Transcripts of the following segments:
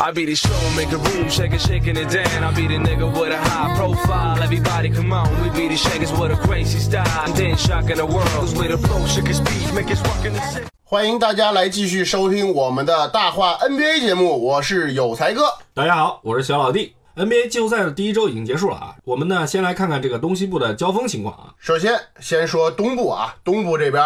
I be the show, make a room, shake it, shaking it down. I be the nigga with a high profile. Everybody come on, we be the shakers with a crazy style. And then shocking the world, cause we the flow, shake it, speed, make rock in the city. 欢迎大家来继续收听我们的大话 NBA 节目，我是有才哥。大家好，我是小老弟。NBA 季后赛的第一周已经结束了啊，我们呢先来看看这个东西部的交锋情况啊。首先，先说东部啊，东部这边，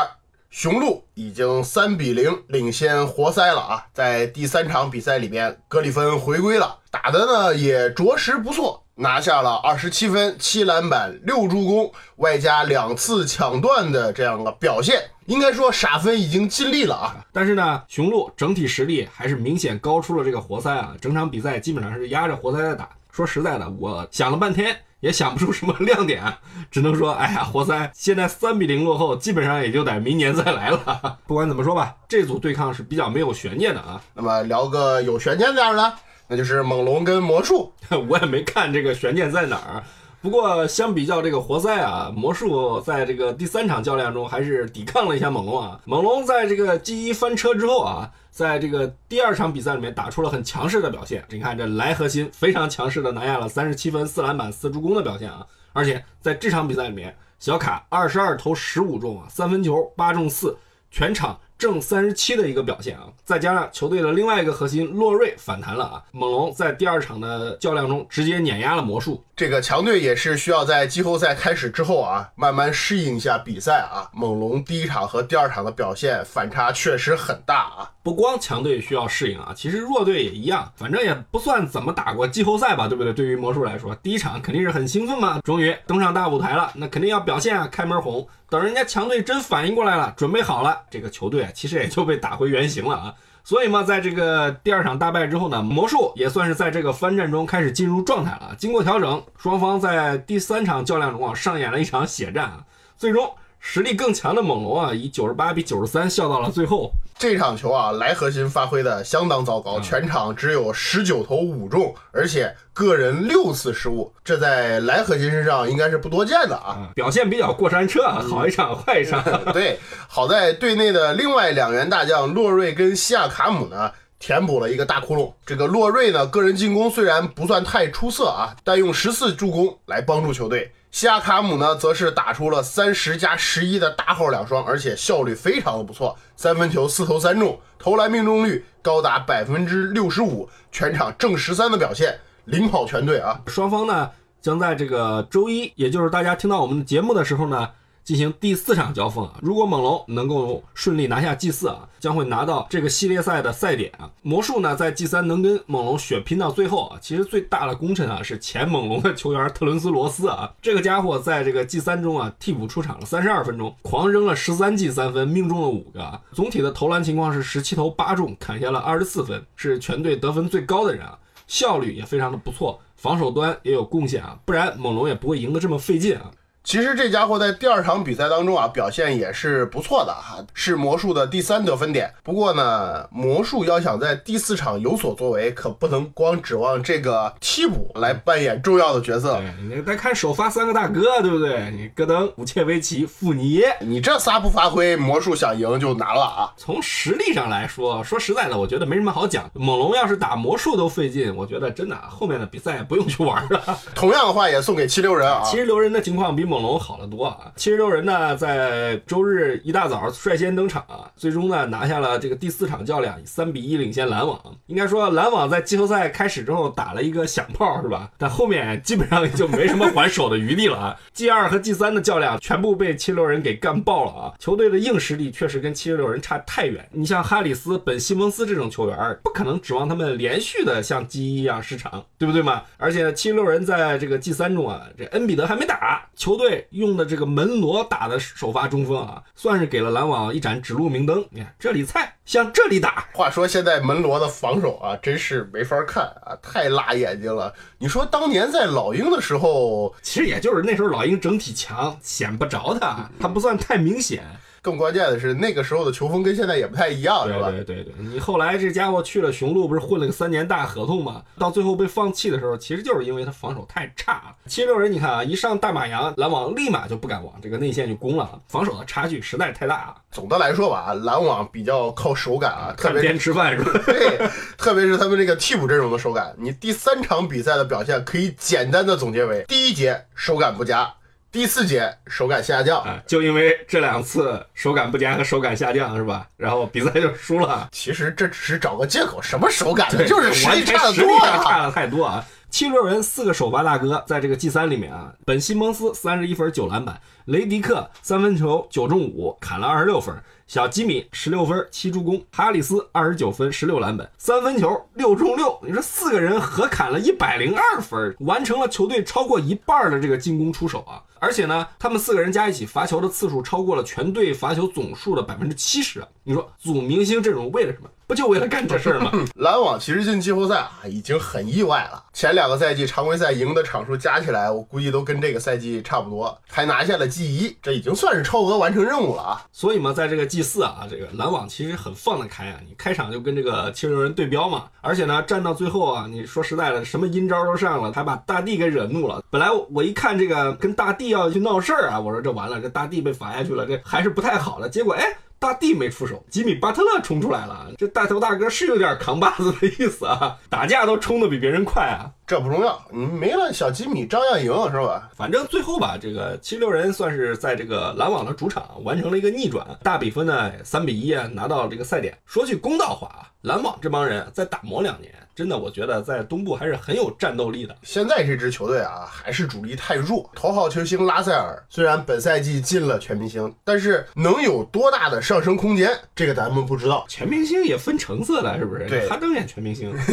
雄鹿已经三比零领先活塞了啊，在第三场比赛里边，格里芬回归了，打的呢也着实不错，拿下了二十七分、七篮板、六助攻，外加两次抢断的这样的表现，应该说傻分已经尽力了啊。但是呢，雄鹿整体实力还是明显高出了这个活塞啊，整场比赛基本上是压着活塞在打。说实在的，我想了半天也想不出什么亮点，只能说，哎呀，活塞现在三比零落后，基本上也就得明年再来了。不管怎么说吧，这组对抗是比较没有悬念的啊。那么聊个有悬念点儿的，那就是猛龙跟魔术。我也没看这个悬念在哪儿。不过相比较这个活塞啊，魔术在这个第三场较量中还是抵抗了一下猛龙啊。猛龙在这个 G 一翻车之后啊，在这个第二场比赛里面打出了很强势的表现。你看这莱核心非常强势的拿下了三十七分、四篮板、四助攻的表现啊。而且在这场比赛里面，小卡二十二投十五中啊，三分球八中四，全场。正三十七的一个表现啊，再加上球队的另外一个核心洛瑞反弹了啊，猛龙在第二场的较量中直接碾压了魔术。这个强队也是需要在季后赛开始之后啊，慢慢适应一下比赛啊。猛龙第一场和第二场的表现反差确实很大啊。不光强队需要适应啊，其实弱队也一样，反正也不算怎么打过季后赛吧，对不对？对于魔术来说，第一场肯定是很兴奋嘛，终于登上大舞台了，那肯定要表现啊，开门红。等人家强队真反应过来了，准备好了，这个球队啊其实也就被打回原形了啊。所以嘛，在这个第二场大败之后呢，魔术也算是在这个翻战中开始进入状态了。经过调整，双方在第三场较量中啊，上演了一场血战啊，最终。实力更强的猛龙啊，以九十八比九十三笑到了最后。这场球啊，莱核心发挥的相当糟糕，全场只有十九投五中，而且个人六次失误，这在莱核心身上应该是不多见的啊。表现比较过山车，啊，好一场坏一场。对，好在队内的另外两员大将洛瑞跟西亚卡姆呢。填补了一个大窟窿。这个洛瑞呢，个人进攻虽然不算太出色啊，但用十次助攻来帮助球队。西亚卡姆呢，则是打出了三十加十一的大号两双，而且效率非常的不错，三分球四投三中，投篮命中率高达百分之六十五，全场正十三的表现，领跑全队啊。双方呢，将在这个周一，也就是大家听到我们的节目的时候呢。进行第四场交锋啊！如果猛龙能够顺利拿下 G 四啊，将会拿到这个系列赛的赛点啊。魔术呢，在 G 三能跟猛龙血拼到最后啊，其实最大的功臣啊是前猛龙的球员特伦斯罗斯啊。这个家伙在这个 G 三中啊替补出场了三十二分钟，狂扔了十三记三分，命中了五个啊。总体的投篮情况是十七投八中，砍下了二十四分，是全队得分最高的人啊，效率也非常的不错，防守端也有贡献啊，不然猛龙也不会赢得这么费劲啊。其实这家伙在第二场比赛当中啊，表现也是不错的哈，是魔术的第三得分点。不过呢，魔术要想在第四场有所作为，可不能光指望这个替补来扮演重要的角色。你再看首发三个大哥，对不对？你戈登、武切维奇、富尼耶，你这仨不发挥，魔术想赢就难了啊。从实力上来说，说实在的，我觉得没什么好讲。猛龙要是打魔术都费劲，我觉得真的后面的比赛不用去玩了。同样的话也送给七六人啊，七六人的情况比猛。猛龙好得多啊！七十六人呢，在周日一大早率先登场啊，最终呢拿下了这个第四场较量，以三比一领先篮网。应该说，篮网在季后赛开始之后打了一个响炮，是吧？但后面基本上也就没什么还手的余地了啊。G 二和 G 三的较量全部被七十六人给干爆了啊！球队的硬实力确实跟七十六人差太远。你像哈里斯、本西蒙斯这种球员，不可能指望他们连续的像 G 一一样失常，对不对嘛？而且七十六人在这个 G 三中啊，这恩比德还没打，球队。队用的这个门罗打的首发中锋啊，算是给了篮网一盏指路明灯。你看这里菜，向这里打，话说现在门罗的防守啊，真是没法看啊，太辣眼睛了。你说当年在老鹰的时候，其实也就是那时候老鹰整体强，显不着他，他不算太明显。更关键的是那个时候的球风跟现在也不太一样，对吧？对对对对，你后来这家伙去了雄鹿，不是混了个三年大合同吗？到最后被放弃的时候，其实就是因为他防守太差了。七十六人，你看啊，一上大马洋，篮网立马就不敢往这个内线去攻了，防守的差距实在太大了。总的来说吧，篮网比较靠手感啊，特别看边吃饭是吧？对，特别是他们这个替补阵容的手感。你第三场比赛的表现可以简单的总结为：第一节手感不佳，第四节手感下降。啊，就因为这两次手感不佳和手感下降是吧？然后比赛就输了。其实这只是找个借口，什么手感呢？对，就是实力差的多啊。差的太多啊！七十六人四个首发大哥，在这个 G 三里面啊，本西蒙斯三十一分九篮板，雷迪克三分球九中五，砍了二十六分。小吉米十六分七助攻，哈里斯二十九分十六篮板，三分球六中六。你说四个人合砍了一百零二分，完成了球队超过一半的这个进攻出手啊！而且呢，他们四个人加一起罚球的次数超过了全队罚球总数的百分之七十。你说组明星阵容为了什么？不就为了干这事儿吗？篮网其实进季后赛啊，已经很意外了。前两个赛季常规赛赢的场数加起来，我估计都跟这个赛季差不多，还拿下了 G 一，这已经算是超额完成任务了啊。所以嘛，在这个 G 四啊，这个篮网其实很放得开啊。你开场就跟这个七十六人对标嘛，而且呢，战到最后啊，你说实在的，什么阴招都上了，还把大帝给惹怒了。本来我一看这个跟大帝要去闹事儿啊，我说这完了，这大帝被罚下去了，这还是不太好了。结果哎。大帝没出手，吉米巴特勒冲出来了。这带头大哥是有点扛把子的意思啊，打架都冲的比别人快啊。这不重要，你没了小吉米照样赢是吧？反正最后吧，这个七六人算是在这个篮网的主场完成了一个逆转，大比分呢三比一啊拿到这个赛点。说句公道话啊，篮网这帮人再打磨两年，真的我觉得在东部还是很有战斗力的。现在这支球队啊，还是主力太弱，头号球星拉塞尔虽然本赛季进了全明星，但是能有多大的上升空间，这个咱们不知道。全明星也分成色的，是不是？对哈登也全明星。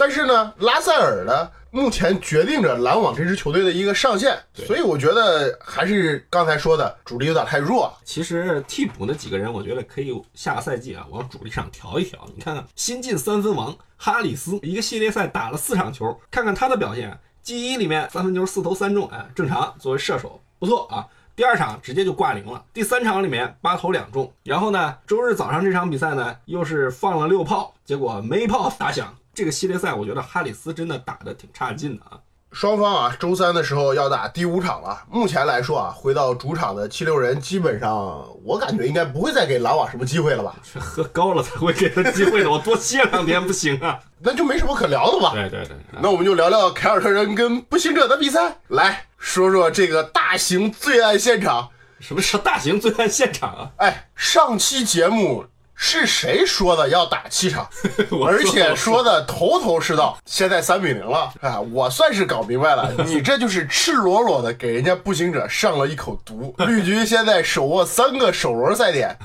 但是呢，拉塞尔呢，目前决定着篮网这支球队的一个上限，所以我觉得还是刚才说的，主力有点太弱了。其实替补那几个人，我觉得可以下个赛季啊往主力上调一调。你看看新晋三分王哈里斯，一个系列赛打了四场球，看看他的表现。G 一里面三分球四投三中，哎，正常，作为射手不错啊。第二场直接就挂零了，第三场里面八投两中，然后呢，周日早上这场比赛呢又是放了六炮，结果没炮打响。这个系列赛我觉得哈里斯真的打得挺差劲的啊。双方啊，周三的时候要打第五场了。目前来说啊，回到主场的七六人，基本上我感觉应该不会再给篮网什么机会了吧？这 喝高了才会给他机会的，我多歇两天不行啊？那就没什么可聊的吧？对对对，那我们就聊聊凯尔特人跟步行者的比赛，来说说这个大型罪案现场。什么是大型罪案现场啊？哎，上期节目是谁说的要打七场，而且说的头头是道。现在三比零了啊，我算是搞明白了，你这就是赤裸裸的给人家步行者上了一口毒。绿军现在手握三个首轮赛点，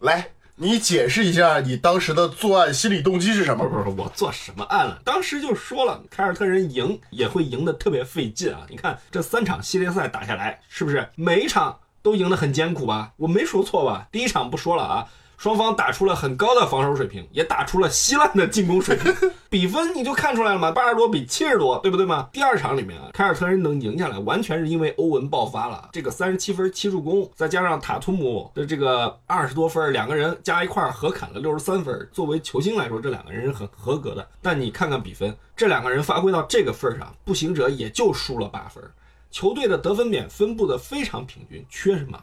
来，你解释一下你当时的作案心理动机是什么？不是不是，我做什么案了？当时就说了，凯尔特人赢也会赢得特别费劲啊！你看这三场系列赛打下来，是不是每一场都赢得很艰苦吧？我没说错吧？第一场不说了啊，双方打出了很高的防守水平，也打出了稀烂的进攻水平，比分你就看出来了嘛，八十多比七十多，对不对嘛？第二场里面啊，凯尔特人能赢下来，完全是因为欧文爆发了，这个三十七分七助攻，再加上塔图姆的这个二十多分，两个人加一块儿合砍了六十三分。作为球星来说，这两个人是很合格的。但你看看比分，这两个人发挥到这个份儿上，步行者也就输了八分。球队的得分点分布的非常平均，缺什么？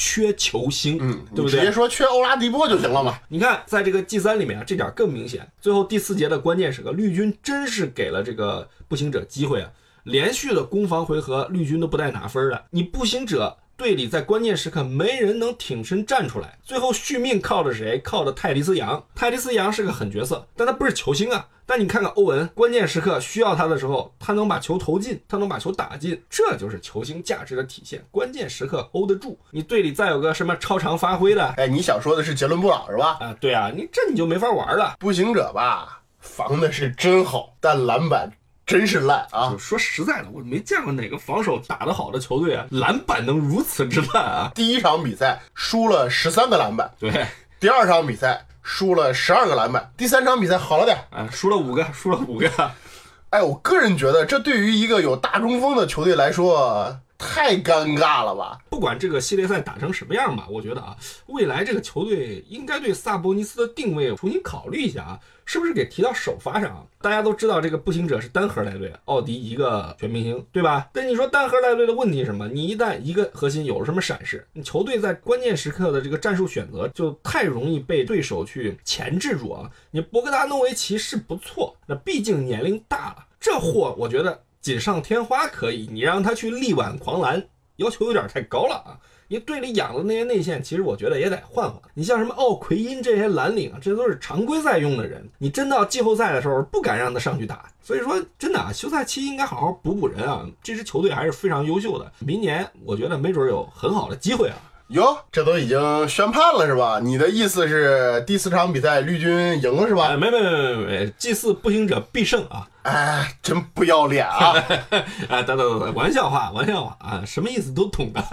缺球星，嗯，对不对你直接？说缺欧拉迪波就行了嘛。你看，在这个 G 三里面啊，这点更明显。最后第四节的关键时刻，绿军真是给了这个步行者机会啊！连续的攻防回合，绿军都不带拿分的。你步行者队里在关键时刻没人能挺身站出来，最后续命靠的谁？靠的泰迪斯杨。泰迪斯杨是个狠角色，但他不是球星啊。但你看看欧文，关键时刻需要他的时候，他能把球投进，他能把球打进，这就是球星价值的体现。关键时刻 hold 得住。你队里再有个什么超常发挥的，哎，你想说的是杰伦布朗是吧？啊，对啊，你这你就没法玩了。步行者吧，防的是真好，但篮板真是烂啊！说实在的，我没见过哪个防守打得好的球队啊，篮板能如此之烂啊！第一场比赛输了十三个篮板，对，第二场比赛输了十二个篮板，第三场比赛好了点。啊，输了五个，输了五个。哎，我个人觉得这对于一个有大中锋的球队来说太尴尬了吧？不管这个系列赛打成什么样吧，我觉得啊，未来这个球队应该对萨博尼斯的定位重新考虑一下啊，是不是给提到首发上？大家都知道这个步行者是单核带队，奥迪一个全明星，对吧？但你说单核带队的问题是什么？你一旦一个核心有了什么闪失，你球队在关键时刻的这个战术选择就太容易被对手去钳制住啊。你博格达诺维奇是不错，那毕竟年龄大了，这货我觉得锦上添花可以，你让他去力挽狂澜，要求有点太高了啊！你队里养的那些内线，其实我觉得也得换换。你像什么奥奎因这些蓝领啊，这都是常规赛用的人，你真到季后赛的时候不敢让他上去打。所以说，真的啊，休赛期应该好好补补人啊。这支球队还是非常优秀的，明年我觉得没准有很好的机会啊。哟，这都已经宣判了是吧？你的意思是第四场比赛绿军赢了是哎，吧？没没没没没，祭祀步行者必胜啊！哎，真不要脸啊！哎，等等等等，玩笑话，玩笑话啊，什么意思都懂的。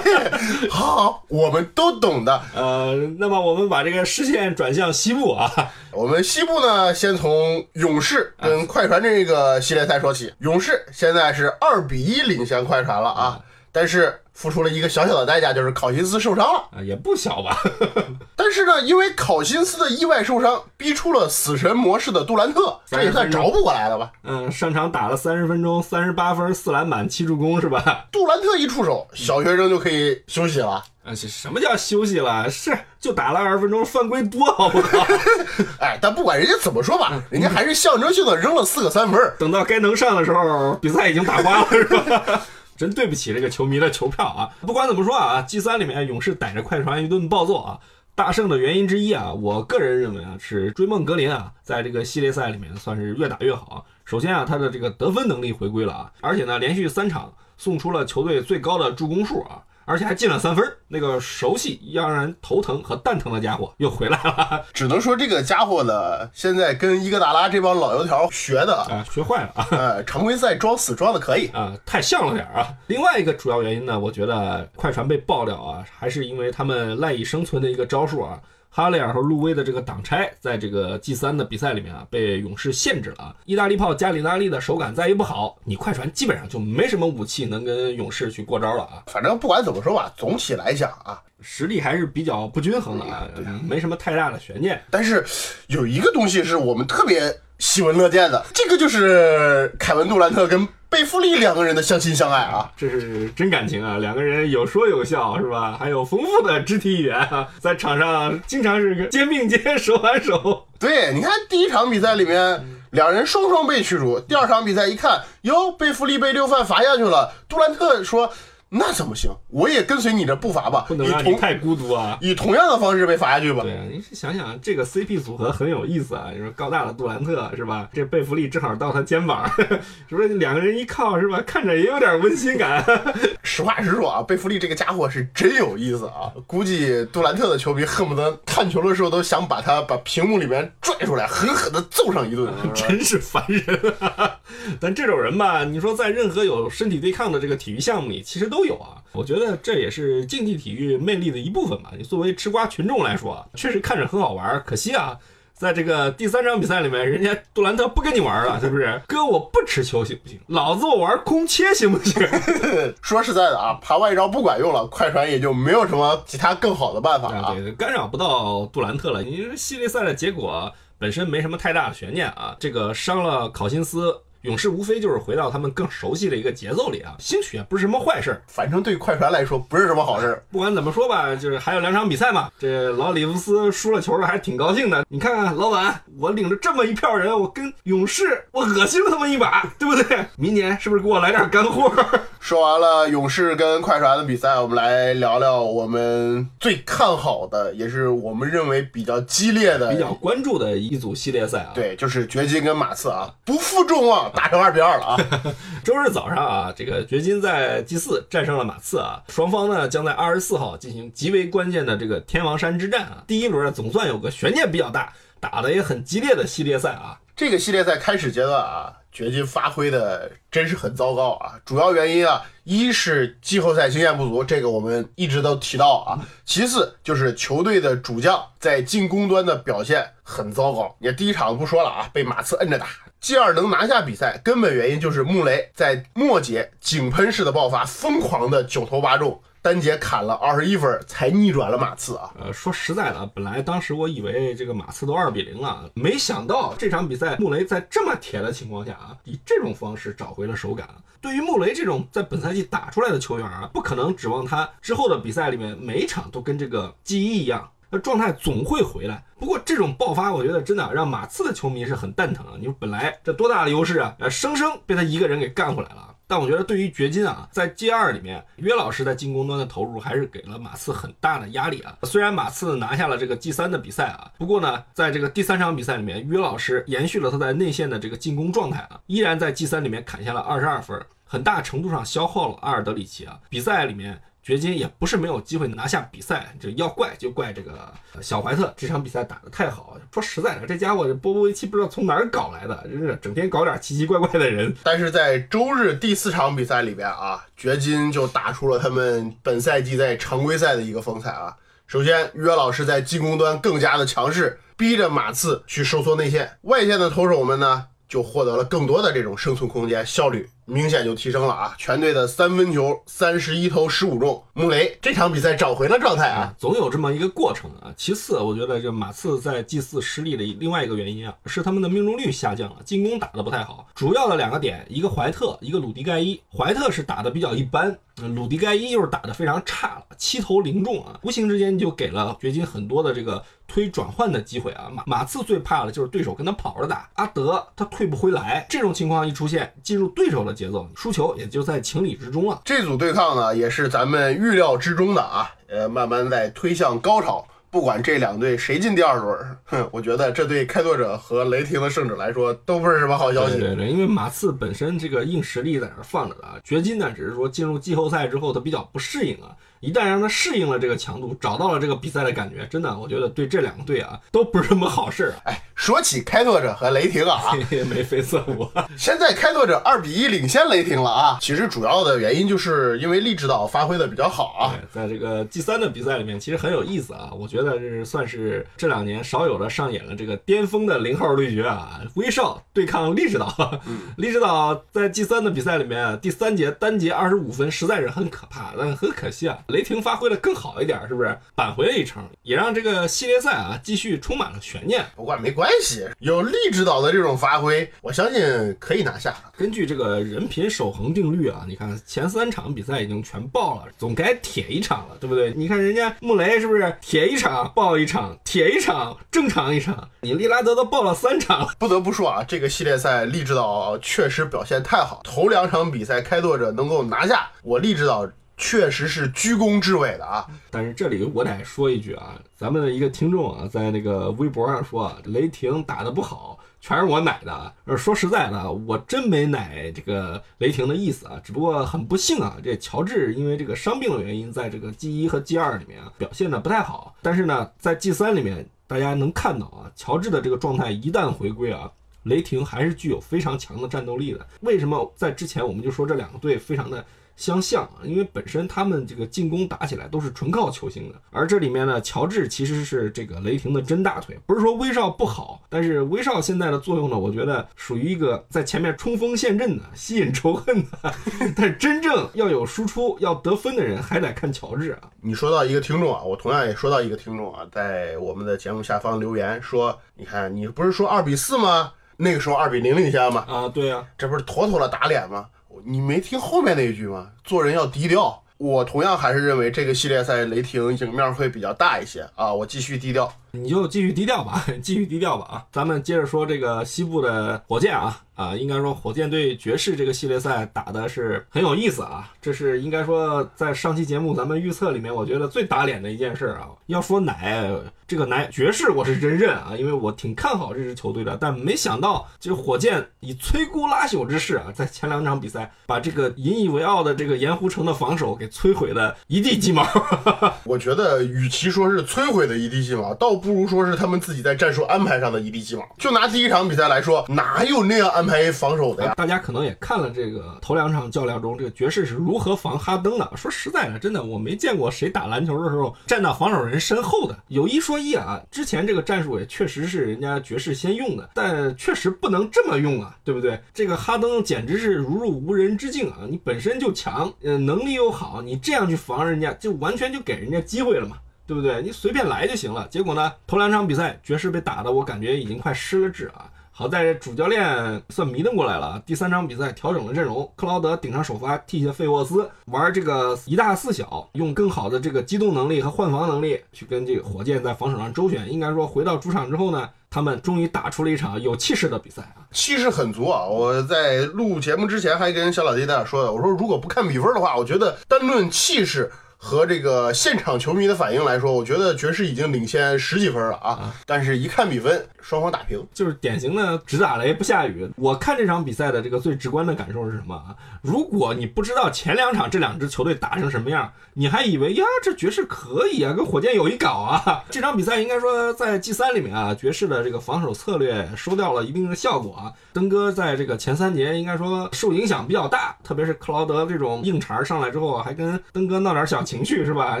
好，我们都懂的。呃，那么我们把这个视线转向西部啊，我们西部呢，先从勇士跟快船这个系列赛说起。勇士现在是二比一领先快船了啊，但是付出了一个小小的代价，就是考辛斯受伤了。啊，也不小吧？但是呢，因为考辛斯的意外受伤，逼出了死神模式的杜兰特，这也算找补过来了吧？嗯，上场打了三十分钟，三十八分，四篮板，七助攻，是吧？杜兰特一出手，小学生就可以休息了。啊，这什么叫休息了？是就打了二十分钟，犯规多，好不好？哎，但不管人家怎么说吧，人家还是象征性的扔了四个三分。等到该能上的时候，比赛已经打花了，是吧？真对不起这个球迷的球票啊！不管怎么说啊，G 三里面勇士逮着快船一顿暴揍啊，大胜的原因之一啊，我个人认为啊，是追梦格林啊，在这个系列赛里面算是越打越好。首先啊，他的这个得分能力回归了啊，而且呢，连续三场送出了球队最高的助攻数啊。而且还进了三分儿，那个熟悉让人头疼和蛋疼的家伙又回来了 只能说这个家伙呢，现在跟伊戈达拉这帮老油条学的啊，啊，学坏了啊！呃，常规赛装死装的可以。啊，太像了点啊！另外一个主要原因呢，我觉得快船被爆料啊，还是因为他们赖以生存的一个招数啊。哈雷尔和路威的这个挡拆，在这个 G 三的比赛里面啊，被勇士限制了啊。意大利炮加里纳利的手感再一不好，你快船基本上就没什么武器能跟勇士去过招了啊。反正不管怎么说吧，总体来讲啊，实力还是比较不均衡的啊，没什么太大的悬念。但是有一个东西是我们特别喜闻乐见的，这个就是凯文杜兰特跟贝弗利两个人的相亲相爱啊。这是真感情啊！两个人有说有笑，是吧？还有丰富的肢体语言啊，在场上经常是肩并肩、手挽手。对，你看第一场比赛里面，两人双双被驱逐。第二场比赛一看，哟，贝弗利被六犯罚下去了。杜兰特说：“那怎么行？我也跟随你的步伐吧，不能让你太孤独啊！以同样的方式被罚下去吧。”对啊，你是想想这个 CP 组合很有意思啊！你说高大的杜兰特是吧？这贝弗利正好到他肩膀，是不是两个人一靠是吧？看着也有点温馨感。实话实说啊，贝弗利这个家伙是真有意思啊！估计杜兰特的球迷恨不得看球的时候都想把他把屏幕里面拽出来，狠狠的揍上一顿。是 真是烦人啊！但这种人吧，你说在任何有身体对抗的这个体育项目里，其实都有啊。我觉得这也是竞技体育魅力的一部分吧。你作为吃瓜群众来说，啊确实看着很好玩。可惜啊，在这个第三场比赛里面，人家杜兰特不跟你玩了，是不是？哥，我不持球行不行？老子我玩空切行不行？说实在的啊，爬外招不管用了，快船也就没有什么其他更好的办法啊，啊。对，干扰不到杜兰特了。你这系列赛的结果本身没什么太大的悬念啊。这个伤了考辛斯，勇士无非就是回到他们更熟悉的一个节奏里啊，兴许也不是什么坏事儿。反正对快船来说不是什么好事。不管怎么说吧，就是还有两场比赛嘛。这老里弗斯输了球了，还是挺高兴的。你看看老板，我领着这么一票人，我跟勇士我恶心了他们一把，对不对？明年是不是给我来点干货？说完了勇士跟快船的比赛，我们来聊聊我们最看好的，也是我们认为比较激烈的，比较关注的一组系列赛啊。对，就是掘金跟马刺啊，不负众望，打成二比二了啊。周日早上啊，这个掘金在 G 四战胜了马刺啊，双方呢将在二十四号进行极为关键的这个天王山之战啊。第一轮总算有个悬念比较大，打的也很激烈的系列赛啊。这个系列赛开始阶段啊，掘金发挥的真是很糟糕啊！主要原因啊，一是季后赛经验不足，这个我们一直都提到啊；其次就是球队的主将在进攻端的表现很糟糕。你看第一场不说了啊，被马刺摁着打。G 二能拿下比赛，根本原因就是穆雷在末节井喷式的爆发，疯狂的九投八中。单节砍了二十一分，才逆转了马刺啊！呃，说实在的，本来当时我以为这个马刺都二比零了，没想到这场比赛穆雷在这么铁的情况下啊，以这种方式找回了手感。对于穆雷这种在本赛季打出来的球员啊，不可能指望他之后的比赛里面每一场都跟这个记忆一样，状态总会回来。不过这种爆发，我觉得真的让马刺的球迷是很蛋疼啊！你说本来这多大的优势啊，呃，生生被他一个人给干回来了。但我觉得，对于掘金啊，在 G 二里面，约老师在进攻端的投入还是给了马刺很大的压力啊。虽然马刺拿下了这个 G 三的比赛啊，不过呢，在这个第三场比赛里面，约老师延续了他在内线的这个进攻状态啊，依然在 G 三里面砍下了二十二分，很大程度上消耗了阿尔德里奇啊。比赛里面。掘金也不是没有机会拿下比赛，就要怪就怪这个小怀特这场比赛打得太好。说实在的，这家伙波波维奇不知道从哪儿搞来的，真是整天搞点奇奇怪怪的人。但是在周日第四场比赛里边啊，掘金就打出了他们本赛季在常规赛的一个风采啊。首先，约老师在进攻端更加的强势，逼着马刺去收缩内线，外线的投手们呢就获得了更多的这种生存空间，效率。明显就提升了啊！全队的三分球三十一投十五中，穆雷这场比赛找回了状态啊！总有这么一个过程啊。其次，我觉得这马刺在 G 四失利的另外一个原因啊，是他们的命中率下降了，进攻打得不太好。主要的两个点，一个怀特，一个鲁迪盖伊。怀特是打得比较一般，鲁迪盖伊又是打得非常差了，七投零中啊，无形之间就给了掘金很多的这个推转换的机会啊。马马刺最怕的就是对手跟他跑着打，阿德他退不回来，这种情况一出现，进入对手的。节奏输球也就在情理之中了。这组对抗呢，也是咱们预料之中的啊。呃，慢慢在推向高潮。不管这两队谁进第二轮，哼，我觉得这对开拓者和雷霆的胜者来说都不是什么好消息。对对，因为马刺本身这个硬实力在那放着的啊。掘金呢，只是说进入季后赛之后他比较不适应啊。一旦让他适应了这个强度，找到了这个比赛的感觉，真的，我觉得对这两个队啊都不是什么好事儿。哎，说起开拓者和雷霆啊，眉飞色舞。现在开拓者二比一领先雷霆了啊！其实主要的原因就是因为利指导发挥的比较好啊。在这个 G 三的比赛里面，其实很有意思啊。我觉得这是算是这两年少有的上演了这个巅峰的零号对决啊。威少对抗利指导，利指导在 G 三的比赛里面第三节单节二十五分，实在是很可怕，但很可惜啊。雷霆发挥的更好一点，是不是扳回了一城，也让这个系列赛啊继续充满了悬念。不过没关系，有利指导的这种发挥，我相信可以拿下。根据这个人品守恒定律啊，你看前三场比赛已经全爆了，总该铁一场了，对不对？你看人家穆雷是不是铁一场爆一场，铁一场正常一场？你利拉德都爆了三场。不得不说啊，这个系列赛利指导确实表现太好，头两场比赛开拓者能够拿下，我利指导。确实是居功至伟的啊！但是这里我得说一句啊，咱们的一个听众啊，在那个微博上说啊雷霆打得不好，全是我奶的。呃，说实在的，我真没奶这个雷霆的意思啊，只不过很不幸啊，这乔治因为这个伤病的原因，在这个 G 一和 G 二里面啊表现的不太好。但是呢，在 G 三里面，大家能看到啊，乔治的这个状态一旦回归啊，雷霆还是具有非常强的战斗力的。为什么在之前我们就说这两个队非常的？相像啊，因为本身他们这个进攻打起来都是纯靠球星的，而这里面呢，乔治其实是这个雷霆的真大腿。不是说威少不好，但是威少现在的作用呢，我觉得属于一个在前面冲锋陷阵的、吸引仇恨的。但是真正要有输出、要得分的人，还得看乔治啊。你说到一个听众啊，我同样也说到一个听众啊，在我们的节目下方留言说：“你看，你不是说二比四吗？那个时候二比零领先吗？啊，对呀，这不是妥妥的打脸吗？”你没听后面那一句吗？做人要低调。我同样还是认为这个系列赛雷霆赢面会比较大一些啊。我继续低调，你就继续低调吧，继续低调吧啊。咱们接着说这个西部的火箭啊啊，应该说火箭对爵士这个系列赛打的是很有意思啊。这是应该说在上期节目咱们预测里面，我觉得最打脸的一件事啊。要说奶。这个奶爵士我是真认啊，因为我挺看好这支球队的，但没想到就是火箭以摧枯拉朽之势啊，在前两场比赛把这个引以为傲的这个盐湖城的防守给摧毁的一地鸡毛。我觉得与其说是摧毁的一地鸡毛，倒不不如说是他们自己在战术安排上的一地鸡毛。就拿第一场比赛来说，哪有那样安排防守的呀？大家可能也看了这个头两场较量中，这个爵士是如何防哈登的。说实在的，真的我没见过谁打篮球的时候站到防守人身后的。有一说一啊，之前这个战术也确实是人家爵士先用的，但确实不能这么用啊，对不对？这个哈登简直是如入无人之境啊！你本身就强，呃，能力又好，你这样去防人家，就完全就给人家机会了嘛。对不对？你随便来就行了。结果呢，头两场比赛爵士被打的，我感觉已经快失了智啊。好在主教练算迷瞪过来了。第三场比赛调整了阵容，克劳德顶上首发，替下费沃斯，玩这个一大四小，用更好的这个机动能力和换防能力去跟这个火箭在防守上周旋。应该说，回到主场之后呢，他们终于打出了一场有气势的比赛啊，气势很足啊！我在录节目之前还跟小老弟在那说的，我说如果不看比分的话，我觉得单论气势。和这个现场球迷的反应来说，我觉得爵士已经领先十几分了啊！但是，一看比分，双方打平，就是典型的只打雷不下雨。我看这场比赛的这个最直观的感受是什么啊？如果你不知道前两场这两支球队打成什么样，你还以为呀，这爵士可以啊，跟火箭有一搞啊！这场比赛应该说在 G 三里面啊，爵士的这个防守策略收掉了一定的效果啊。登哥在这个前三节应该说受影响比较大，特别是克劳德这种硬茬上来之后，还跟登哥闹点小情。绪是吧？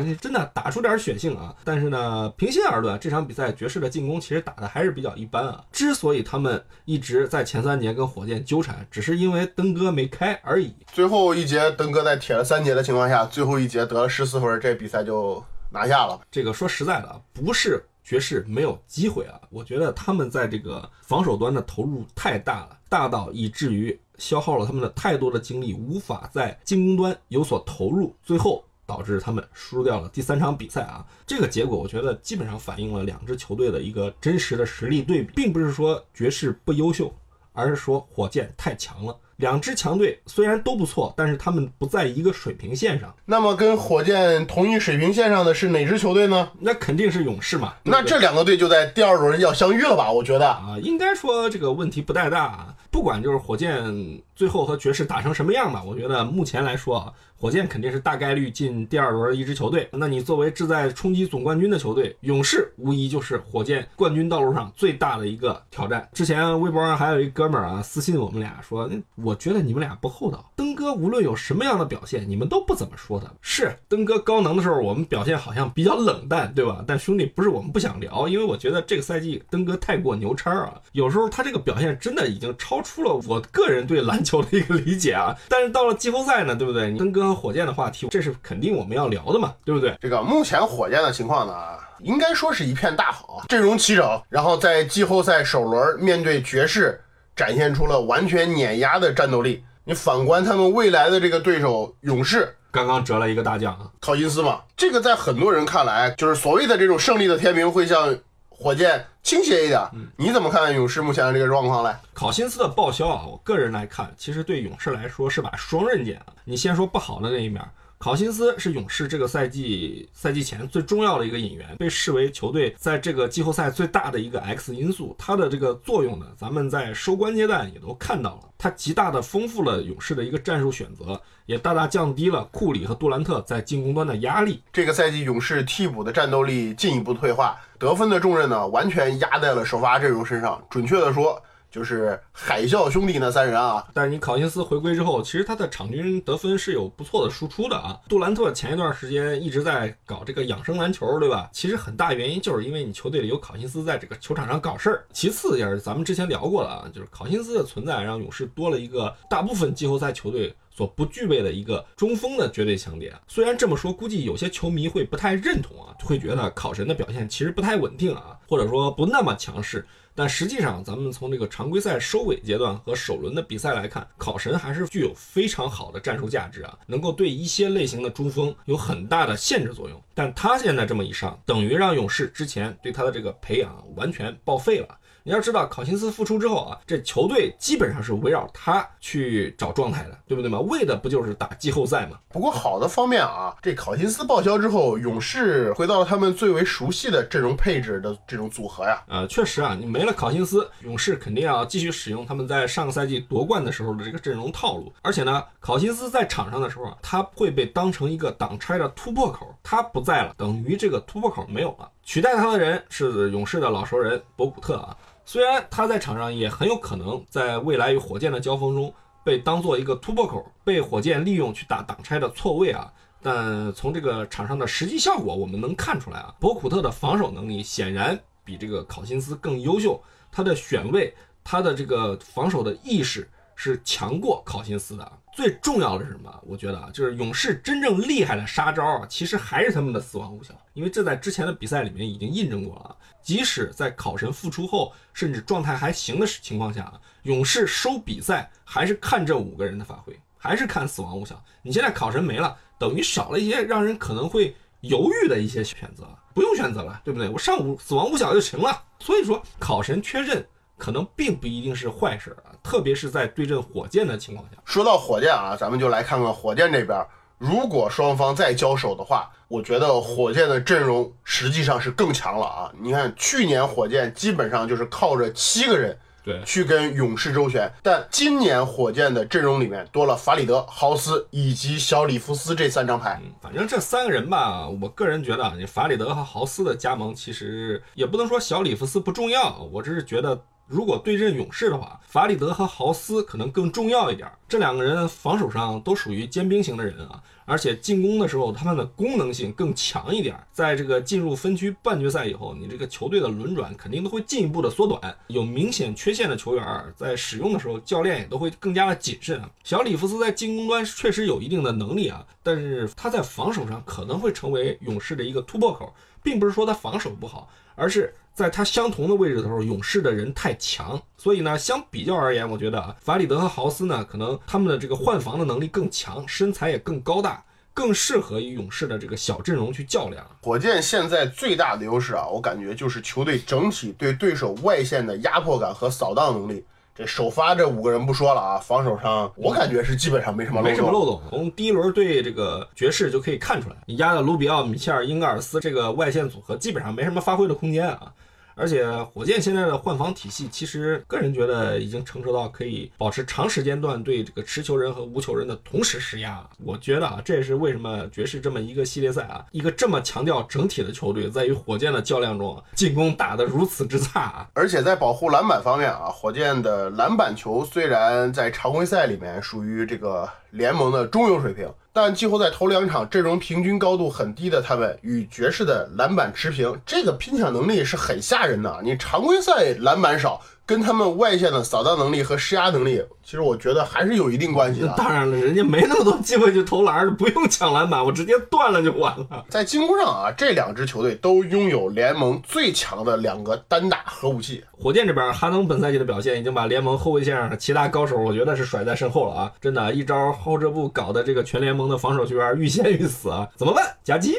真的打出点血性啊！但是呢，平心而论，这场比赛爵士的进攻其实打的还是比较一般啊。之所以他们一直在前三节跟火箭纠缠，只是因为登哥没开而已。最后一节，登哥在铁了三节的情况下，最后一节得了十四分，这比赛就拿下了。这个说实在的，不是爵士没有机会啊，我觉得他们在这个防守端的投入太大了，大到以至于消耗了他们的太多的精力，无法在进攻端有所投入，最后。导致他们输掉了第三场比赛啊！这个结果我觉得基本上反映了两支球队的一个真实的实力对比，并不是说爵士不优秀，而是说火箭太强了。两支强队虽然都不错，但是他们不在一个水平线上。那么跟火箭同一水平线上的是哪支球队呢？那肯定是勇士嘛。那这两个队就在第二轮要相遇了吧？我觉得啊，应该说这个问题不太大。不管就是火箭最后和爵士打成什么样吧，我觉得目前来说啊。火箭肯定是大概率进第二轮的一支球队，那你作为志在冲击总冠军的球队，勇士无疑就是火箭冠军道路上最大的一个挑战。之前微博上还有一哥们儿啊私信我们俩说，我觉得你们俩不厚道。登哥无论有什么样的表现，你们都不怎么说他。是登哥高能的时候，我们表现好像比较冷淡，对吧？但兄弟不是我们不想聊，因为我觉得这个赛季登哥太过牛叉啊，有时候他这个表现真的已经超出了我个人对篮球的一个理解啊。但是到了季后赛呢，对不对？登哥和。火箭的话题，这是肯定我们要聊的嘛，对不对？这个目前火箭的情况呢，应该说是一片大好，阵容齐整，然后在季后赛首轮面对爵士，展现出了完全碾压的战斗力。你反观他们未来的这个对手勇士，刚刚折了一个大将啊，考辛斯嘛，这个在很多人看来，就是所谓的这种胜利的天平会向。火箭倾斜一点，嗯你怎么看勇士目前的这个状况嘞？考辛斯的报销啊，我个人来看，其实对勇士来说是把双刃剑啊。你先说不好的那一面，考辛斯是勇士这个赛季赛季前最重要的一个引援，被视为球队在这个季后赛最大的一个 X 因素。他的这个作用呢，咱们在收官阶段也都看到了，他极大的丰富了勇士的一个战术选择。也大大降低了库里和杜兰特在进攻端的压力。这个赛季勇士替补的战斗力进一步退化，得分的重任呢完全压在了首发阵容身上。准确的说，就是海啸兄弟那三人啊。但是你考辛斯回归之后，其实他的场均得分是有不错的输出的啊。杜兰特前一段时间一直在搞这个养生篮球，对吧？其实很大原因就是因为你球队里有考辛斯在这个球场上搞事儿。其次也是咱们之前聊过的啊，就是考辛斯的存在让勇士多了一个大部分季后赛球队。所不具备的一个中锋的绝对强点。虽然这么说，估计有些球迷会不太认同啊，会觉得考神的表现其实不太稳定啊，或者说不那么强势。但实际上，咱们从这个常规赛收尾阶段和首轮的比赛来看，考神还是具有非常好的战术价值啊，能够对一些类型的中锋有很大的限制作用。但他现在这么一上，等于让勇士之前对他的这个培养完全报废了。你要知道，考辛斯复出之后啊，这球队基本上是围绕他去找状态的，对不对嘛？为的不就是打季后赛嘛？不过好的方面啊，这考辛斯报销之后，勇士回到了他们最为熟悉的阵容配置的这种组合呀。呃，确实啊，你没了考辛斯，勇士肯定要继续使用他们在上个赛季夺冠的时候的这个阵容套路。而且呢，考辛斯在场上的时候啊，他会被当成一个挡拆的突破口，他不在了，等于这个突破口没有了。取代他的人是勇士的老熟人博古特啊。虽然他在场上也很有可能在未来与火箭的交锋中被当做一个突破口，被火箭利用去打挡拆的错位啊，但从这个场上的实际效果，我们能看出来啊，博古特的防守能力显然比这个考辛斯更优秀，他的选位，他的这个防守的意识是强过考辛斯的。最重要的是什么？我觉得啊，就是勇士真正厉害的杀招啊，其实还是他们的死亡五小，因为这在之前的比赛里面已经印证过了。即使在考神复出后，甚至状态还行的情况下啊，勇士收比赛还是看这五个人的发挥，还是看死亡五小。你现在考神没了，等于少了一些让人可能会犹豫的一些选择，不用选择了，对不对？我上五死亡五小就行了。所以说，考神缺阵。可能并不一定是坏事啊，特别是在对阵火箭的情况下。说到火箭啊，咱们就来看看火箭这边，如果双方再交手的话，我觉得火箭的阵容实际上是更强了啊。你看去年火箭基本上就是靠着七个人。对，去跟勇士周旋，但今年火箭的阵容里面多了法里德、豪斯以及小里弗斯这三张牌。嗯，反正这三个人吧，我个人觉得，你法里德和豪斯的加盟，其实也不能说小里弗斯不重要，我只是觉得。如果对阵勇士的话，法里德和豪斯可能更重要一点。这两个人防守上都属于尖兵型的人啊，而且进攻的时候他们的功能性更强一点。在这个进入分区半决赛以后，你这个球队的轮转肯定都会进一步的缩短。有明显缺陷的球员在使用的时候，教练也都会更加的谨慎啊。小里弗斯在进攻端确实有一定的能力啊，但是他在防守上可能会成为勇士的一个突破口，并不是说他防守不好，而是。在他相同的位置的时候，勇士的人太强，所以呢，相比较而言，我觉得啊，法里德和豪斯呢，可能他们的这个换防的能力更强，身材也更高大，更适合与勇士的这个小阵容去较量。火箭现在最大的优势啊，我感觉就是球队整体对对手外线的压迫感和扫荡能力。这首发这五个人不说了啊，防守上我感觉是基本上没什么没什么漏洞。从第一轮对这个爵士就可以看出来，你压的卢比奥、米切尔、英格尔斯这个外线组合基本上没什么发挥的空间啊。而且火箭现在的换防体系，其实个人觉得已经成熟到可以保持长时间段对这个持球人和无球人的同时施压。我觉得啊，这也是为什么爵士这么一个系列赛啊，一个这么强调整体的球队，在与火箭的较量中，进攻打得如此之差啊。而且在保护篮板方面啊，火箭的篮板球虽然在常规赛里面属于这个联盟的中游水平。但季后赛头两场阵容平均高度很低的他们与爵士的篮板持平，这个拼抢能力是很吓人的。你常规赛篮板少。跟他们外线的扫荡能力和施压能力，其实我觉得还是有一定关系的。当然了，人家没那么多机会去投篮，不用抢篮板，我直接断了就完了。在进攻上啊，这两支球队都拥有联盟最强的两个单打核武器。火箭这边，哈登本赛季的表现已经把联盟后卫线上的其他高手，我觉得是甩在身后了啊！真的，一招后撤步搞得这个全联盟的防守球员欲仙欲死啊！怎么办？夹击？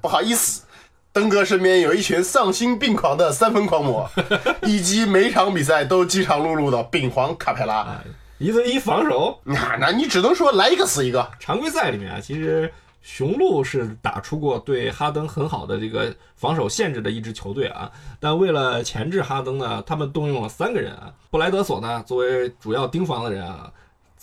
不好意思。登哥身边有一群丧心病狂的三分狂魔，以及每场比赛都饥肠辘辘的丙皇卡佩拉，一对一防守，那那你只能说来一个死一个。常规赛里面啊，其实雄鹿是打出过对哈登很好的这个防守限制的一支球队啊，但为了钳制哈登呢，他们动用了三个人啊，布莱德索呢作为主要盯防的人啊。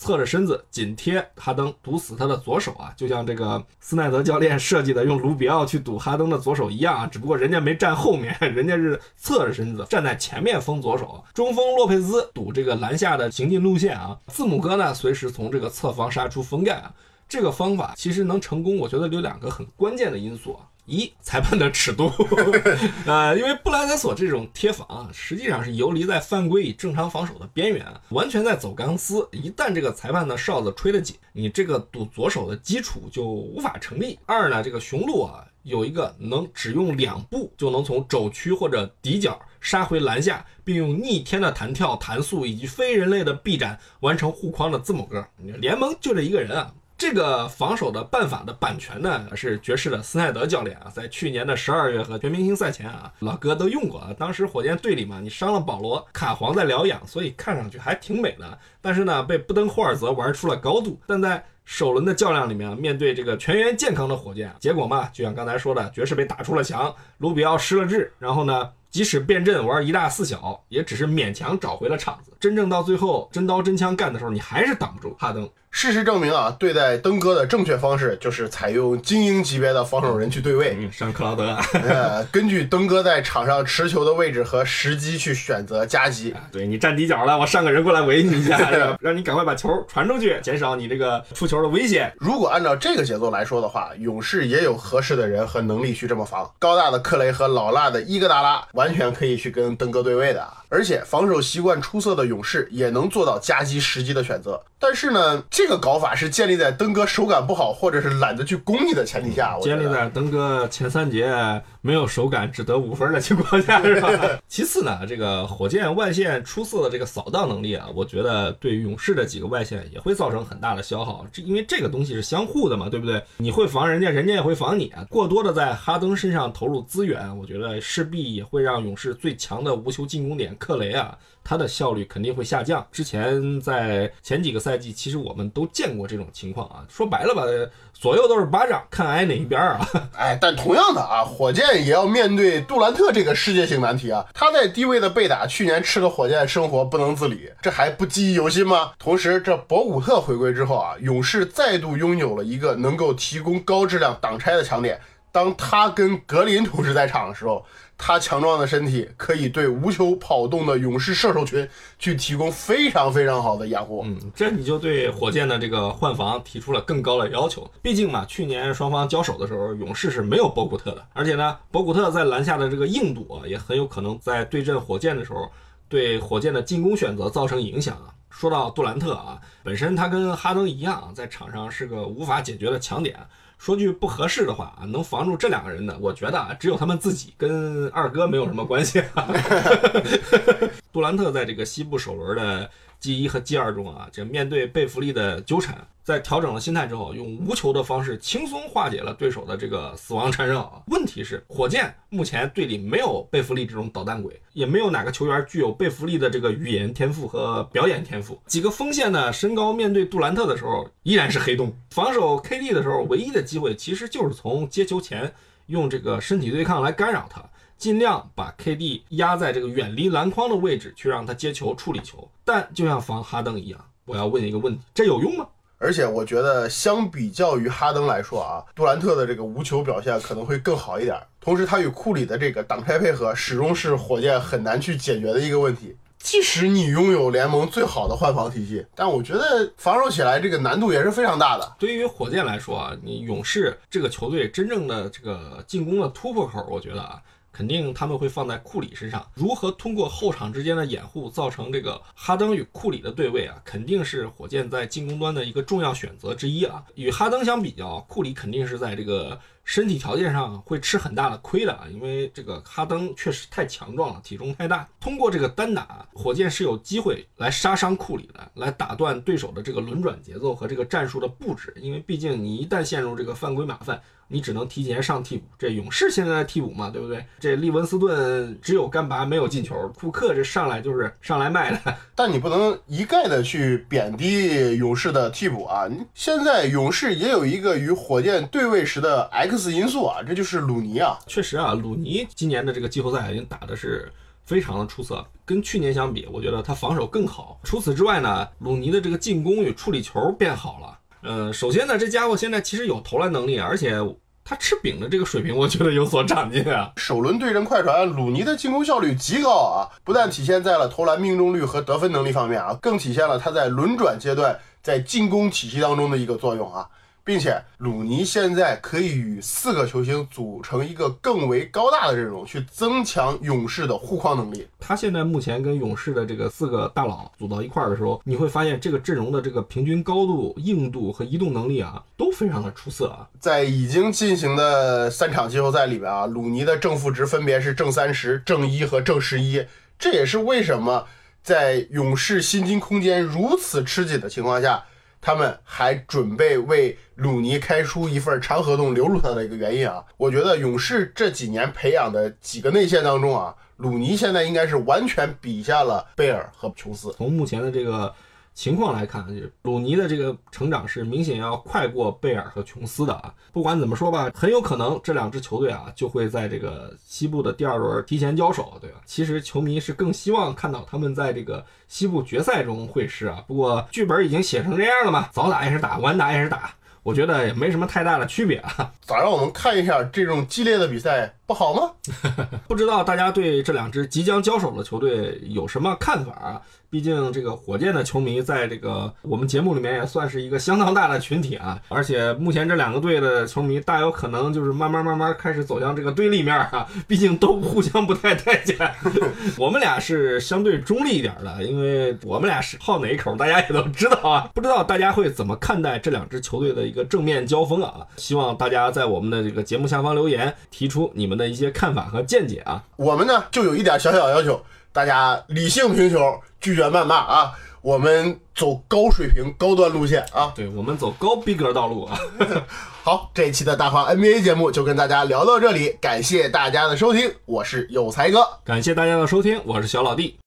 侧着身子紧贴哈登，堵死他的左手啊，就像这个斯奈德教练设计的用卢比奥去堵哈登的左手一样啊，只不过人家没站后面，人家是侧着身子站在前面封左手。中锋洛佩兹堵这个篮下的行进路线啊，字母哥呢随时从这个侧方杀出封盖啊，这个方法其实能成功，我觉得有两个很关键的因素啊。一裁判的尺度，呃，因为布莱德索这种贴防实际上是游离在犯规与正常防守的边缘，完全在走钢丝。一旦这个裁判的哨子吹得紧，你这个堵左手的基础就无法成立。二呢，这个雄鹿啊有一个能只用两步就能从肘区或者底角杀回篮下，并用逆天的弹跳、弹速以及非人类的臂展完成护框的字母哥，联盟就这一个人啊。这个防守的办法的版权呢，是爵士的斯奈德教练啊，在去年的十二月和全明星赛前啊，老哥都用过啊。当时火箭队里嘛，你伤了保罗，卡皇在疗养，所以看上去还挺美的。但是呢，被布登霍尔泽玩出了高度。但在首轮的较量里面啊，面对这个全员健康的火箭，结果嘛，就像刚才说的，爵士被打出了墙，卢比奥失了智，然后呢。即使变阵玩一大四小，也只是勉强找回了场子。真正到最后真刀真枪干的时候，你还是挡不住哈登。事实证明啊，对待登哥的正确方式就是采用精英级别的防守人去对位。嗯，上克劳德，呃，根据登哥在场上持球的位置和时机去选择夹击。对你站底角了，我上个人过来围你一下，让你赶快把球传出去，减少你这个出球的危险。如果按照这个节奏来说的话，勇士也有合适的人和能力去这么防。高大的克雷和老辣的伊戈达拉完全可以去跟登哥对位的，而且防守习惯出色的勇士也能做到夹击时机的选择。但是呢，这个搞法是建立在登哥手感不好或者是懒得去攻你的前提下。建立在登哥前三节没有手感只得五分的情况下，是吧？其次呢，这个火箭外线出色的这个扫荡能力啊，我觉得对勇士的几个外线也会造成很大的消耗。这因为这个东西是相互的嘛，对不对？你会防人家，人家也会防你啊。过多的在哈登身上投入资源，我觉得势必也会让勇士最强的无球进攻点克雷啊。它的效率肯定会下降。之前在前几个赛季，其实我们都见过这种情况啊。说白了吧，左右都是巴掌，看挨哪一边啊。哎，但同样的啊，火箭也要面对杜兰特这个世界性难题啊。他在低位的被打，去年吃了火箭生活不能自理，这还不记忆犹新吗？同时，这博古特回归之后啊，勇士再度拥有了一个能够提供高质量挡拆的强点。当他跟格林同时在场的时候。他强壮的身体可以对无球跑动的勇士射手群去提供非常非常好的掩护。嗯，这你就对火箭的这个换防提出了更高的要求。毕竟嘛，去年双方交手的时候，勇士是没有博古特的，而且呢，博古特在篮下的这个硬度啊，也很有可能在对阵火箭的时候，对火箭的进攻选择造成影响啊。说到杜兰特啊，本身他跟哈登一样，在场上是个无法解决的强点。说句不合适的话啊，能防住这两个人的，我觉得啊，只有他们自己，跟二哥没有什么关系。杜兰特在这个西部首轮的。G 一和 G 二中啊，这面对贝弗利的纠缠，在调整了心态之后，用无球的方式轻松化解了对手的这个死亡缠绕。问题是，火箭目前队里没有贝弗利这种捣蛋鬼，也没有哪个球员具有贝弗利的这个语言天赋和表演天赋。几个锋线呢，身高面对杜兰特的时候依然是黑洞，防守 KD 的时候，唯一的机会其实就是从接球前用这个身体对抗来干扰他。尽量把 KD 压在这个远离篮筐的位置，去让他接球、处理球。但就像防哈登一样，我要问一个问题：这有用吗？而且我觉得，相比较于哈登来说啊，杜兰特的这个无球表现可能会更好一点。同时，他与库里的这个挡拆配合，始终是火箭很难去解决的一个问题。即使你拥有联盟最好的换防体系，但我觉得防守起来这个难度也是非常大的。对于火箭来说啊，你勇士这个球队真正的这个进攻的突破口，我觉得啊。肯定他们会放在库里身上，如何通过后场之间的掩护造成这个哈登与库里的对位啊？肯定是火箭在进攻端的一个重要选择之一啊。与哈登相比较，库里肯定是在这个身体条件上会吃很大的亏的啊，因为这个哈登确实太强壮了，体重太大。通过这个单打，火箭是有机会来杀伤库里的，来打断对手的这个轮转节奏和这个战术的布置。因为毕竟你一旦陷入这个犯规麻烦。你只能提前上替补，这勇士现在在替补嘛，对不对？这利文斯顿只有干拔没有进球，库克这上来就是上来卖的。但你不能一概的去贬低勇士的替补啊！现在勇士也有一个与火箭对位时的 X 因素啊，这就是鲁尼啊。确实啊，鲁尼今年的这个季后赛已经打的是非常的出色，跟去年相比，我觉得他防守更好。除此之外呢，鲁尼的这个进攻与处理球变好了。嗯，首先呢，这家伙现在其实有投篮能力，而且他吃饼的这个水平，我觉得有所长进啊。首轮对阵快船，鲁尼的进攻效率极高啊，不但体现在了投篮命中率和得分能力方面啊，更体现了他在轮转阶段在进攻体系当中的一个作用啊。并且鲁尼现在可以与四个球星组成一个更为高大的阵容，去增强勇士的护框能力。他现在目前跟勇士的这个四个大佬组到一块儿的时候，你会发现这个阵容的这个平均高度、硬度和移动能力啊，都非常的出色啊。在已经进行的三场季后赛里边啊，鲁尼的正负值分别是正三十、正一和正十一。这也是为什么在勇士薪金空间如此吃紧的情况下。他们还准备为鲁尼开出一份长合同留住他的一个原因啊，我觉得勇士这几年培养的几个内线当中啊，鲁尼现在应该是完全比下了贝尔和琼斯。从目前的这个情况来看，鲁尼的这个成长是明显要快过贝尔和琼斯的啊。不管怎么说吧，很有可能这两支球队啊就会在这个西部的第二轮提前交手，对吧？其实球迷是更希望看到他们在这个西部决赛中会师啊。不过剧本已经写成这样了嘛，早打也是打，晚打也是打，我觉得也没什么太大的区别啊。早让我们看一下这种激烈的比赛不好吗？不知道大家对这两支即将交手的球队有什么看法啊？毕竟这个火箭的球迷在这个我们节目里面也算是一个相当大的群体啊，而且目前这两个队的球迷大有可能就是慢慢慢慢开始走向这个对立面啊，毕竟都互相不太待见。我们俩是相对中立一点的，因为我们俩是好哪一口，大家也都知道啊。不知道大家会怎么看待这两支球队的一个正面交锋啊？希望大家在我们的这个节目下方留言，提出你们们的一些看法和见解啊。我们呢就有一点小小要求，大家理性评球，拒绝谩骂啊！我们走高水平、高端路线啊！对我们走高逼格道路啊。好，这一期的大话 NBA 节目就跟大家聊到这里，感谢大家的收听，我是有才哥。感谢大家的收听，我是小老弟。